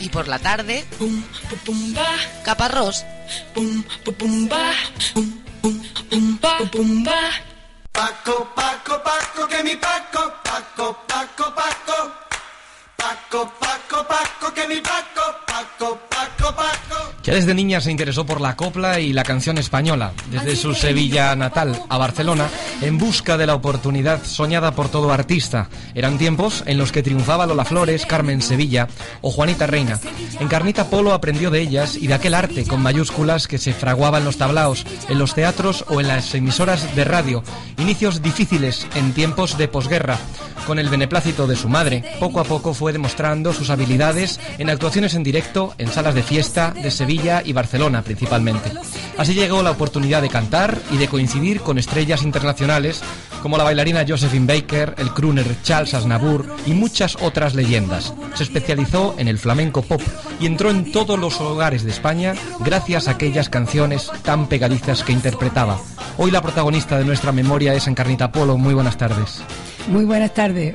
Y por la tarde, Caparrós. Paco, Paco, Paco, que mi Paco, Paco, Paco, Paco. Paco, Paco, Paco, que mi Paco, Paco, Paco, Paco. Desde niña se interesó por la copla y la canción española, desde su Sevilla natal a Barcelona, en busca de la oportunidad soñada por todo artista. Eran tiempos en los que triunfaba Lola Flores, Carmen Sevilla o Juanita Reina. En Carnita Polo aprendió de ellas y de aquel arte con mayúsculas que se fraguaba en los tablaos, en los teatros o en las emisoras de radio. Inicios difíciles en tiempos de posguerra. Con el beneplácito de su madre, poco a poco fue demostrando sus habilidades en actuaciones en directo en salas de fiesta de Sevilla y Barcelona principalmente. Así llegó la oportunidad de cantar y de coincidir con estrellas internacionales como la bailarina Josephine Baker, el crooner Charles Aznavour y muchas otras leyendas. Se especializó en el flamenco pop y entró en todos los hogares de España gracias a aquellas canciones tan pegadizas que interpretaba. Hoy la protagonista de nuestra memoria es Encarnita Polo. Muy buenas tardes. Muy buenas tardes.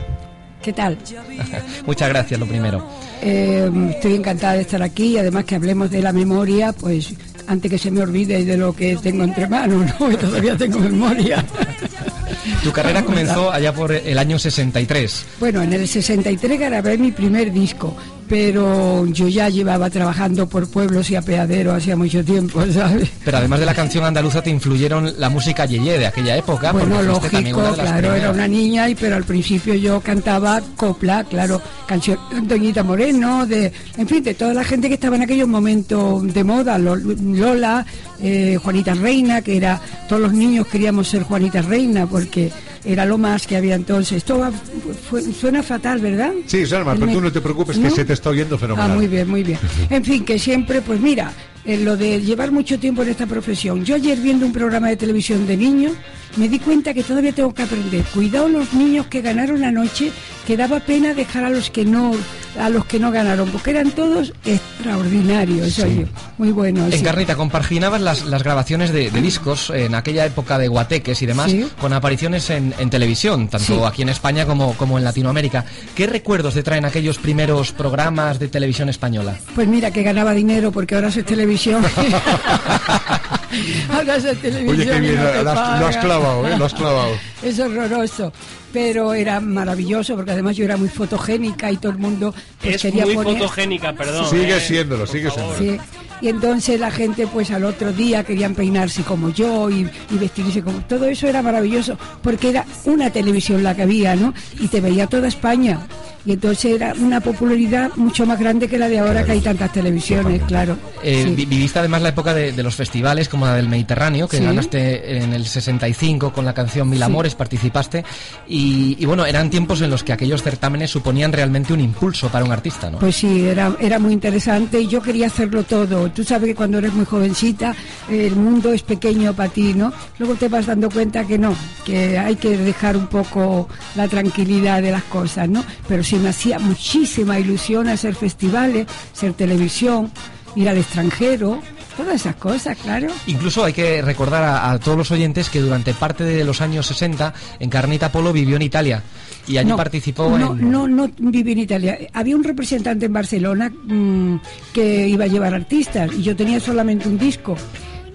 ¿Qué tal? Muchas gracias, lo primero. Eh, estoy encantada de estar aquí y además que hablemos de la memoria, pues antes que se me olvide de lo que tengo entre manos, ¿no? Que todavía tengo memoria. Tu carrera comenzó allá por el año 63. Bueno, en el 63 grabé mi primer disco, pero yo ya llevaba trabajando por pueblos y apeaderos hacía mucho tiempo, ¿sabes? Pero además de la canción andaluza te influyeron la música yeye de aquella época. Bueno, lógico, claro, era una niña, y pero al principio yo cantaba copla, claro, canción de Antoñita Moreno, de, en fin, de toda la gente que estaba en aquellos momentos de moda, Lo- Lola, eh, Juanita Reina, que era, todos los niños queríamos ser Juanita Reina, porque era lo más que había entonces. Esto va- fue- suena fatal, ¿verdad? Sí, Salma, pero Me- tú no te preocupes que se te está oyendo fenomenal. Ah, muy bien, muy bien. En fin, que siempre, pues mira, en lo de llevar mucho tiempo en esta profesión. Yo ayer viendo un programa de televisión de niños, me di cuenta que todavía tengo que aprender. Cuidado los niños que ganaron anoche, que daba pena dejar a los que no, a los que no ganaron, porque eran todos extraordinarios, oye, muy buenos. sí. Encarnita, compaginabas las, las grabaciones de, de discos en aquella época de guateques y demás Sí. con apariciones en, en televisión, tanto Sí. aquí en España como, como en Latinoamérica. ¿Qué recuerdos te traen aquellos primeros programas de televisión española? Pues mira que ganaba dinero porque ahora es televisión. ahora es televisión. Oye, qué y bien, no te lo has, lo has clavado, ¿eh? Lo has clavado. Es horroroso. Pero era maravilloso porque además yo era muy fotogénica y todo el mundo pues, es quería muy poner. fotogénica, perdón. Sigue eh, siéndolo, sigue siéndolo. Sí. Y entonces la gente pues al otro día querían peinarse como yo y, y vestirse como... Todo eso era maravilloso porque era una televisión la que había, ¿no? Y te veía toda España. Y entonces era una popularidad mucho más grande que la de ahora que hay tantas televisiones, claro. Eh, Sí. Viviste además la época de, de los festivales como la del Mediterráneo, que Sí. ganaste en el 65 con la canción Mil Sí. Amores, participaste. Y, y bueno, eran tiempos en los que aquellos certámenes suponían realmente un impulso para un artista, ¿no? Pues sí, era, era muy interesante y yo quería hacerlo todo. Tú sabes que cuando eres muy jovencita el mundo es pequeño para ti, ¿no? Luego te vas dando cuenta que no, que hay que dejar un poco la tranquilidad de las cosas, ¿no? Pero sí me hacía muchísima ilusión hacer festivales, hacer televisión, ir al extranjero, todas esas cosas, claro. Incluso hay que recordar a, a todos los oyentes que durante parte de los años 60 Encarnita Polo vivió en Italia y allí no, participó no, en... No, no viví en Italia. Había un representante en Barcelona mm, que iba a llevar artistas y yo tenía solamente un disco.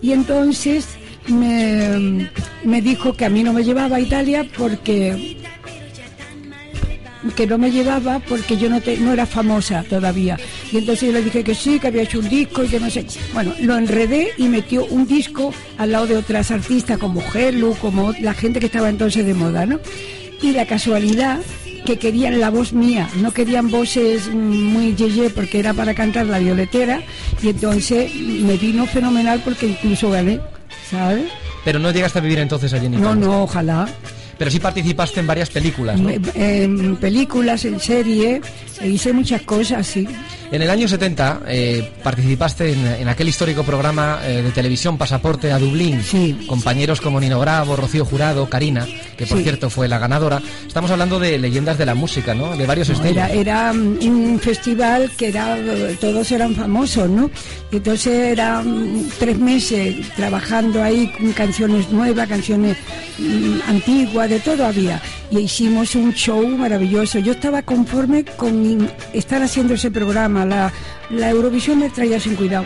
Y entonces me, me dijo que a mí no me llevaba a Italia porque que no me llevaba porque yo no, te- no era famosa todavía. Y entonces yo le dije que sí, que había hecho un disco y que no sé. Bueno, lo enredé y metió un disco al lado de otras artistas como Helu, como la gente que estaba entonces de moda, ¿no? Y la casualidad que querían la voz mía, no querían voces muy yeye porque era para cantar la violetera y entonces me vino fenomenal porque incluso gané, ¿sabes? Pero no llegaste a vivir entonces allí en Italia. No, no, ojalá. Pero sí participaste en varias películas, ¿no? En películas, en serie, e hice muchas cosas, sí. En el año 70 eh, participaste en, en aquel histórico programa eh, de televisión Pasaporte a Dublín. Sí. Compañeros como Nino Bravo, Rocío Jurado, Karina, que por Sí. cierto fue la ganadora. Estamos hablando de leyendas de la música, ¿no? De varios estilos. Era, era mm, un festival que era, eh, todos eran famosos, ¿no? Entonces eran tres meses trabajando ahí con canciones nuevas, canciones mm, antiguas, de todo había. Y hicimos un show maravilloso. Yo estaba conforme con estar haciendo ese programa. La, la Eurovisión me traía sin cuidado.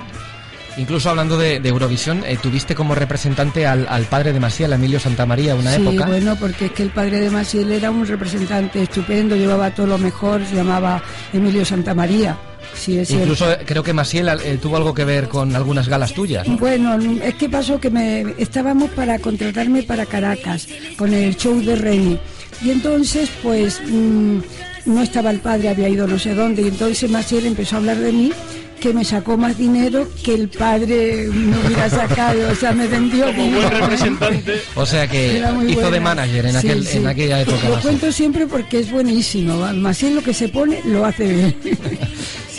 Incluso hablando de, de Eurovisión, eh, tuviste como representante al, al padre de Maciel, Emilio Santamaría, una sí, época. bueno, porque es que el padre de Maciel era un representante estupendo, llevaba todo lo mejor, se llamaba Emilio Santamaría. Sí, es cierto. Incluso eh, creo que Maciel eh, tuvo algo que ver con algunas galas tuyas. ¿no? Bueno, es que pasó que me estábamos para contratarme para Caracas con el show de Reni. Y entonces, pues, mm, no estaba el padre, había ido no sé dónde. Y entonces Maciel empezó a hablar de mí, que me sacó más dinero que el padre me hubiera sacado. O sea, me vendió Como buen representante. O sea que hizo de buena. manager en, Sí, aquel, sí. en aquella época. Lo cuento siempre porque es buenísimo. Maciel lo que se pone lo hace bien.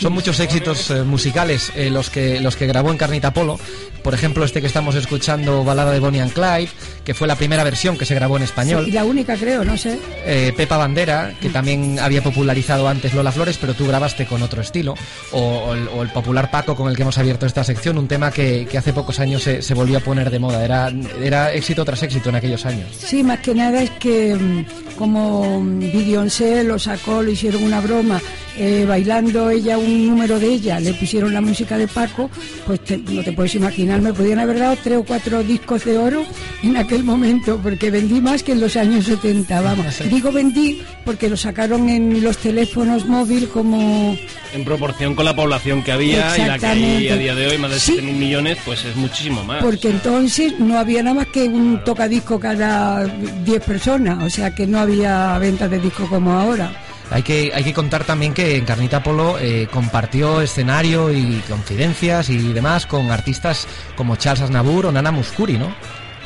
Son muchos éxitos eh, musicales eh, los que los que grabó en Carnita Polo. Por ejemplo, este que estamos escuchando, Balada de Bonnie and Clyde, que fue la primera versión que se grabó en español. Y la única creo, no sé. Eh, Pepa Bandera, que también había popularizado antes Lola Flores, pero tú grabaste con otro estilo. O, o el, o el popular Paco con el que hemos abierto esta sección, un tema que, que hace pocos años se, se volvió a poner de moda. Era, era éxito tras éxito en aquellos años. Sí, más que nada es que mm, como mm, Beyoncé lo sacó, le hicieron una broma, eh, bailando ella un número de ella, le pusieron la música de Paco, pues te- no te puedes imaginar, me podían haber dado tres o cuatro discos de oro en aquel momento, porque vendí más que en los años 70, vamos. Digo vendí porque lo sacaron en los teléfonos móviles como... En proporción con la población que había y la que hay a día de hoy, más de Sí. 7.000 millones, pues es muchísimo más. Porque entonces no había nada más que un tocadisco cada 10 personas, o sea que no había ventas de disco como ahora. Hay que, hay que contar también que en Carnita Polo eh, compartió escenario y confidencias y demás con artistas como Charles Aznavour o Nana Muscuri, ¿no?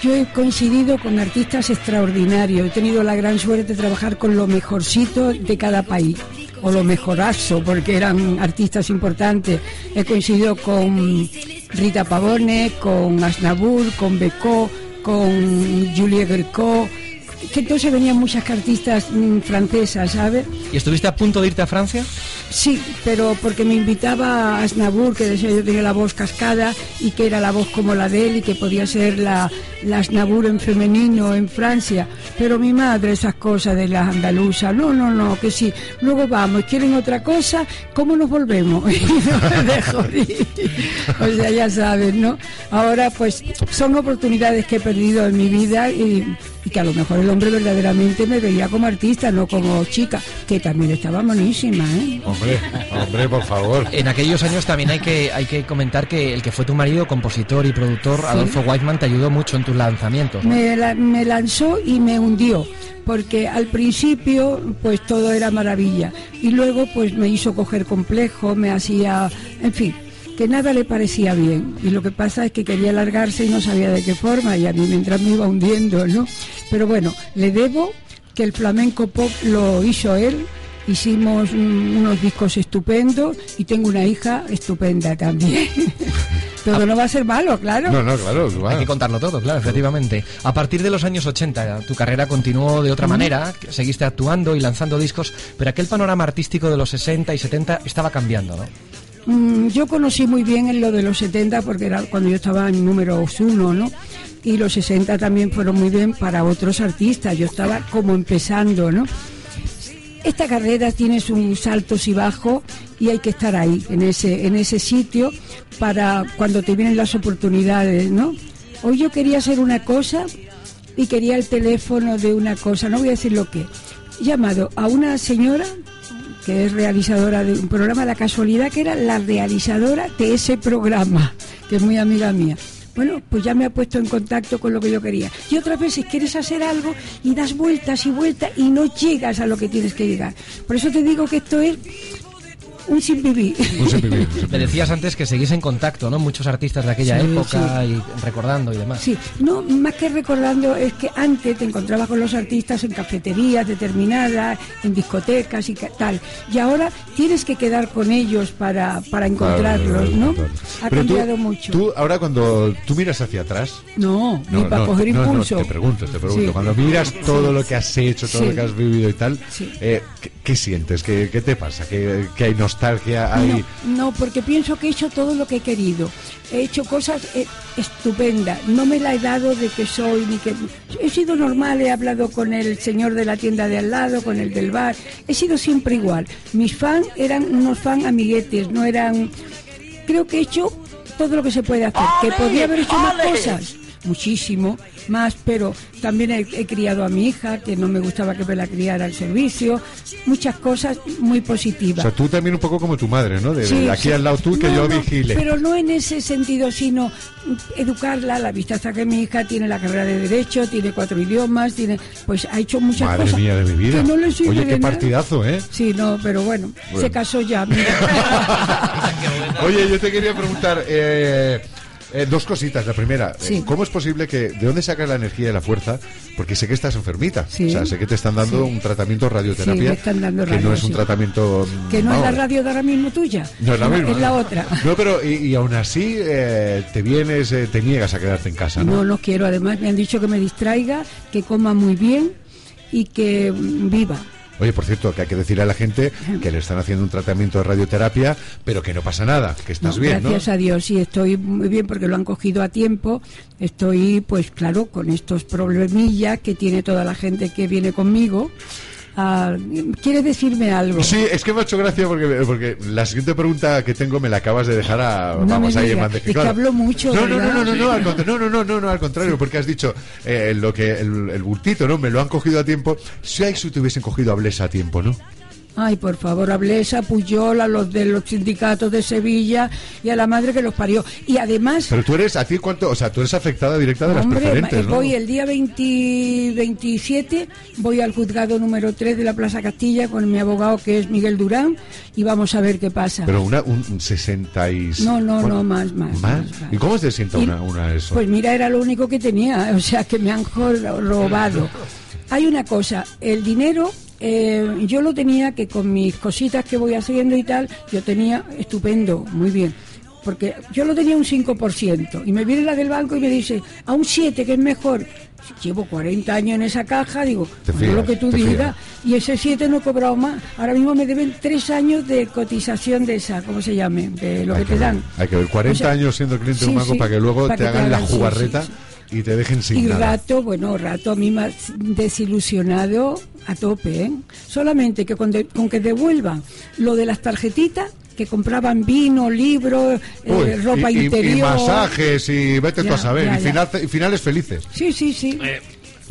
Yo he coincidido con artistas extraordinarios, he tenido la gran suerte de trabajar con lo mejorcito de cada país, o lo mejorazo, porque eran artistas importantes. He coincidido con Rita Pavone, con Asnavour, con Becó, con Julie Greco, que entonces venían muchas artistas mm, francesas, ¿sabes? ¿Y estuviste a punto de irte a Francia? Sí, pero porque me invitaba a Asnavour, que decía yo tenía la voz cascada y que era la voz como la de él y que podía ser la, la Asnavour en femenino en Francia. Pero mi madre, esas cosas de las andaluzas, no, no, no, que sí. Luego vamos, quieren otra cosa, ¿cómo nos volvemos? Y no me dejo ir. O sea, ya sabes, ¿no? Ahora, pues, son oportunidades que he perdido en mi vida y, y que a lo mejor el hombre verdaderamente me veía como artista, no como chica, que también estaba monísima, ¿eh? Hombre, hombre, por favor. En aquellos años también hay que, hay que comentar que el que fue tu marido, compositor y productor, Adolfo Whiteman, te ayudó mucho en tus lanzamientos. ¿no? me, la- me lanzó y me hundió porque al principio pues todo era maravilla y luego pues me hizo coger complejo me hacía en fin que nada le parecía bien y lo que pasa es que quería largarse y no sabía de qué forma y a mí mientras me iba hundiendo no pero bueno le debo que el flamenco pop lo hizo él hicimos unos discos estupendos y tengo una hija estupenda también todo no va a ser malo claro No, no, claro. Hay va. que contarlo todo, claro, efectivamente. A partir de los años 80, tu carrera continuó de otra manera, seguiste actuando y lanzando discos, pero aquel panorama artístico de los 60 y 70 estaba cambiando, ¿no? Mm, yo conocí muy bien en lo de los 70 porque era cuando yo estaba en números uno, ¿no? Y los 60 también fueron muy bien para otros artistas. Yo estaba como empezando, ¿no? Esta carrera tiene sus saltos y bajos y hay que estar ahí, en ese, en ese sitio, para cuando te vienen las oportunidades, ¿no? Hoy yo quería hacer una cosa y quería el teléfono de una cosa, no voy a decir lo que. Llamado a una señora que es realizadora de un programa, la casualidad que era la realizadora de ese programa, que es muy amiga mía. Bueno, pues ya me ha puesto en contacto con lo que yo quería. Y otras veces quieres hacer algo y das vueltas y vueltas y no llegas a lo que tienes que llegar. Por eso te digo que esto es un sin vivir. Un sin vivir, un sin Me decías antes que seguís en contacto, ¿no? Muchos artistas de aquella Sí, época y recordando y demás. Sí, no, más que recordando es que antes te encontrabas con los artistas en cafeterías determinadas, en discotecas y tal. Y ahora tienes que quedar con ellos para, para encontrarlos, ¿no? Ha Pero tú- cambiado mucho. Tú, ahora cuando tú miras hacia atrás, No, ni para no, coger no, no, impulso. te pregunto, te pregunto. Sí. Cuando miras todo lo que has hecho, todo Sí. lo que has vivido y tal, Sí. eh, ¿qué, qué sientes? ¿Qué, qué te pasa? ¿Qué, qué hay nostalgia? ¿Hay... No, no, porque pienso que he hecho todo lo que he querido. He hecho cosas eh, estupendas. No me la he dado de que soy ni que. He sido normal, he hablado con el señor de la tienda de al lado, con el del bar. He sido siempre igual. Mis fans eran unos fans amiguetes, no eran. Creo que he hecho todo lo que se puede hacer. Que podía haber hecho más cosas. Muchísimo más, pero también he, he criado a mi hija, que no me gustaba que me la criara al servicio. Muchas cosas muy O positivas. sea, tú también un poco como tu madre, ¿no? De, aquí sí. al lado tú, que No, yo no, vigile. Pero no en ese sentido, sino educarla a la vista hasta que mi hija tiene la carrera de Derecho, tiene cuatro idiomas, tiene pues ha hecho muchas Madre cosas. mía de mi vida. que no le sirve Oye, de qué nada. partidazo, ¿eh? Sí, no, pero bueno, Bueno. se casó ya. mira. Oye, yo te quería preguntar eh, eh, dos cositas. La primera, eh, Sí. ¿cómo es posible que, de dónde sacas la energía y la fuerza? Porque sé que estás enfermita. Sí. O sea, sé que te están dando Sí. un tratamiento radioterapia. Están dando que no radio, es un tratamiento. que no es la radio de ahora mismo tuya. No es la misma. Es la otra. No, pero y, y aún así eh, te vienes, eh, te niegas a quedarte en casa, ¿no? No, no quiero. Además, me han dicho que me distraiga, que coma muy bien y que viva. Oye, por cierto, que hay que decirle a la gente que le están haciendo un tratamiento de radioterapia, pero que no pasa nada, que estás No, bien, ¿no? gracias a Dios, sí, estoy muy bien porque lo han cogido a tiempo. Estoy, pues claro, con estos problemillas que tiene toda la gente que viene conmigo. Ah, ¿Quieres decirme algo? Sí, es que me ha hecho gracia porque, porque la siguiente pregunta que tengo me la acabas de dejar a, No vamos ahí en es que hablo mucho, No, no, no, no, no, no, al contra- no, no, no, no, no, al contrario, porque has dicho eh, lo que el, el bultito, ¿no? Me lo han cogido a tiempo. Si ahí si te hubiesen cogido a Blesa a tiempo, ¿no? Ay, por favor, a Blesa, Puyol, a los de los sindicatos de Sevilla y a la madre que los parió. Y además, Pero tú eres, ¿a ti cuánto? O sea, tú eres afectada directa de las hombre, preferentes, ma- ¿no? voy el día 20 27, voy al juzgado número 3 de la Plaza Castilla con mi abogado que es Miguel Durán y vamos a ver qué pasa. Pero una, un, un 60 y... No, no, no, más, más, ¿Más? más, más. ¿Y cómo se sienta Y- una, una eso? Pues mira, era lo único que tenía, o sea, que me han robado. Hay una cosa, el dinero eh, yo lo tenía que con mis cositas que voy haciendo y tal, yo tenía estupendo, muy bien. Porque yo lo tenía un 5% y me viene la del banco y me dice, a un 7 que es mejor. Llevo 40 años en esa caja, digo, fías, lo que tú digas. Y ese 7 no he cobrado más. Ahora mismo me deben 3 años de cotización de esa, ¿cómo se llame? De lo hay que te ver, dan. Hay que ver, 40 O sea, años siendo cliente de un banco sí, para que luego para te que hagan la sí, jugarreta sí. Y te dejen sin Y nada. rato, bueno, rato a mí ha desilusionado a tope, ¿eh? Solamente que con, de- con que devuelvan lo de las tarjetitas, que compraban vino, libros, eh, ropa y, y- y interior. masajes y vete tú Ya, a saber. ya, y, ya. final- y finales felices. Sí, sí, sí. Eh,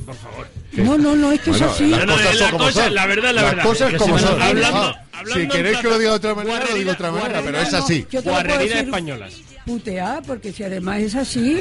por favor. No, no, no, es que Bueno, es así. las No, no, cosas eh, son la como cosa- son. la verdad, la Las verdad. cosas como me- son. hablando- Ah, hablando si queréis que lo diga de otra manera, lo digo de otra manera, pero es así. Guarrería decir españolas. Putear, porque si además es así,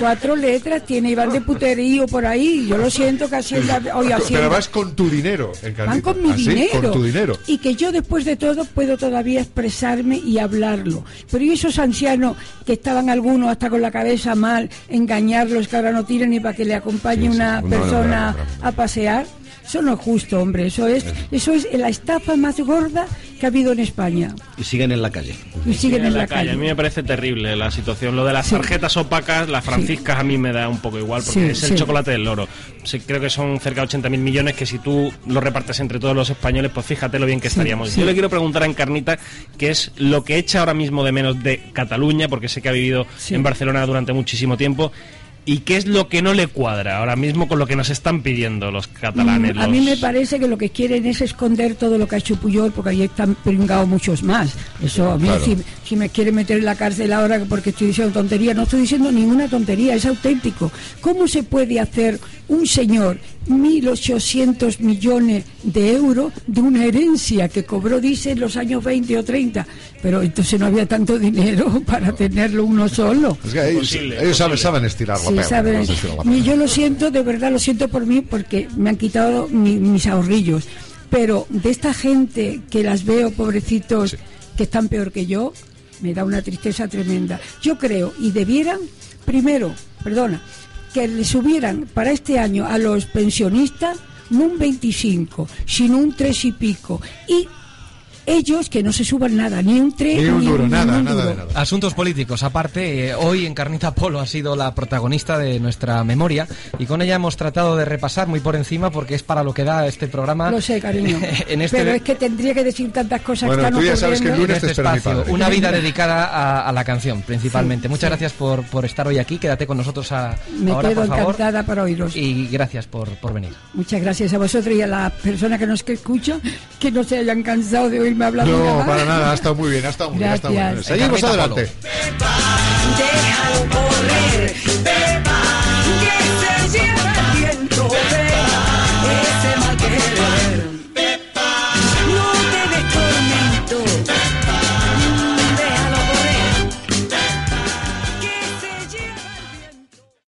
cuatro letras tiene y van de puterío por ahí. Yo lo siento que Hacienda, hoy Pero Hacienda, vas con tu dinero, van con mi ¿Así? dinero. Con tu dinero. Y que yo después de todo puedo todavía expresarme y hablarlo. Pero ¿y esos ancianos que estaban algunos hasta con la cabeza mal, engañarlos que ahora no tienen ni para que le acompañe Sí, sí. una No, persona no, no, no. a pasear? Eso no es justo, hombre. Eso es, eso es la estafa más gorda que ha habido en España. Y siguen en la calle. Y siguen en la A mí calle. me parece terrible la situación. Lo de las Sí. tarjetas opacas, las franciscas, a mí me da un poco igual porque Sí, es el sí. chocolate del loro. Sí, creo que son cerca de 80.000 millones que si tú lo repartes entre todos los españoles, pues fíjate lo bien que Sí, estaríamos. sí. Yo le quiero preguntar a Encarnita qué es lo que echa ahora mismo de menos de Cataluña, porque sé que ha vivido Sí. en Barcelona durante muchísimo tiempo. ¿Y qué es lo que no le cuadra ahora mismo con lo que nos están pidiendo los catalanes? Mm, A mí me parece que lo que quieren es esconder todo lo que ha hecho Puyol, porque ahí están pringados muchos más. Eso, a mí, Claro. si, si me quieren meter en la cárcel ahora porque estoy diciendo tontería, no estoy diciendo ninguna tontería, es auténtico. ¿Cómo se puede hacer un señor 1.800 millones de euros de una herencia que cobró, dice, en los años 20 o 30? Pero entonces no había tanto dinero para tenerlo uno solo. Es que ellos, saben, saben estirar la Sí, perra, saben. no sé si la- Y yo lo siento, de verdad lo siento por mí porque me han quitado mi- mis ahorrillos. Pero de esta gente que las veo, pobrecitos, Sí. que están peor que yo, me da una tristeza tremenda. Yo creo, y debieran, primero, perdona, que le subieran para este año a los pensionistas no un 25, sino un 3 y pico. Y ellos que no se suban nada, ni un 3 Ni un duro, nada, un nada duro. de nada. Asuntos políticos, aparte, eh, hoy en Carnita Polo ha sido la protagonista de nuestra memoria y con ella hemos tratado de repasar muy por encima porque es para lo que da este programa. Lo sé, cariño. en este, Pero es que tendría que decir tantas cosas Bueno, que están tú ya sabes que el lunes te este mi espacio. padre. Una vida dedicada a, a la canción, principalmente. Sí, Muchas sí. gracias por, por estar hoy aquí. Quédate con nosotros a, Me ahora, quedo por favor. encantada para oíros. Y gracias por, por venir. Muchas gracias a vosotros y a las personas que nos que escuchan, que no se hayan cansado de oírme no, para nada, ha estado muy bien, ha estado muy bien. Bien. Seguimos adelante.